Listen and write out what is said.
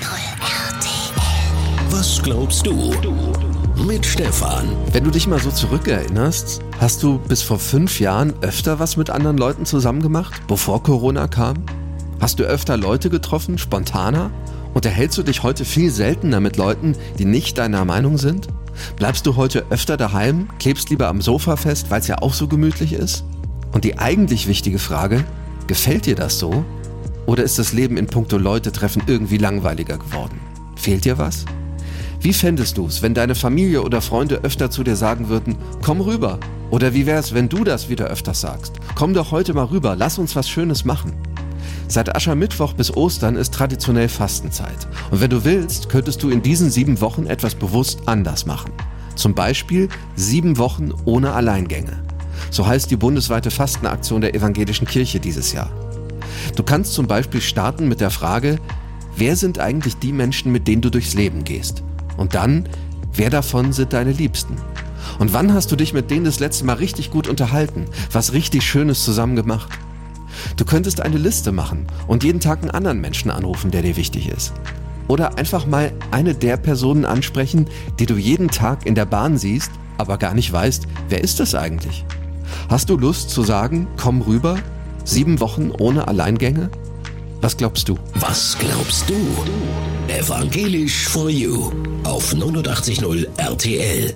RTL. Was glaubst du? Mit Stefan. Wenn du dich mal so zurückerinnerst, hast du bis vor fünf Jahren öfter was mit anderen Leuten zusammen gemacht, bevor Corona kam? Hast du öfter Leute getroffen, spontaner? Unterhältst du dich heute viel seltener mit Leuten, die nicht deiner Meinung sind? Bleibst du heute öfter daheim, klebst lieber am Sofa fest, weil es ja auch so gemütlich ist? Und die eigentlich wichtige Frage, gefällt dir das so? Oder ist das Leben in puncto Leute treffen irgendwie langweiliger geworden? Fehlt dir was? Wie fändest du es, wenn deine Familie oder Freunde öfter zu dir sagen würden, komm rüber? Oder wie wär's, wenn du das wieder öfters sagst? Komm doch heute mal rüber, lass uns was Schönes machen. Seit Aschermittwoch bis Ostern ist traditionell Fastenzeit. Und wenn du willst, könntest du in diesen sieben Wochen etwas bewusst anders machen. Zum Beispiel sieben Wochen ohne Alleingänge. So heißt die bundesweite Fastenaktion der evangelischen Kirche dieses Jahr. Du kannst zum Beispiel starten mit der Frage, wer sind eigentlich die Menschen, mit denen du durchs Leben gehst? Und dann, wer davon sind deine Liebsten? Und wann hast du dich mit denen das letzte Mal richtig gut unterhalten, was richtig Schönes zusammen gemacht? Du könntest eine Liste machen und jeden Tag einen anderen Menschen anrufen, der dir wichtig ist. Oder einfach mal eine der Personen ansprechen, die du jeden Tag in der Bahn siehst, aber gar nicht weißt, wer ist das eigentlich? Hast du Lust zu sagen, komm rüber? Sieben Wochen ohne Alleingänge? Was glaubst du? Was glaubst du? Evangelisch for You auf 89.0 RTL.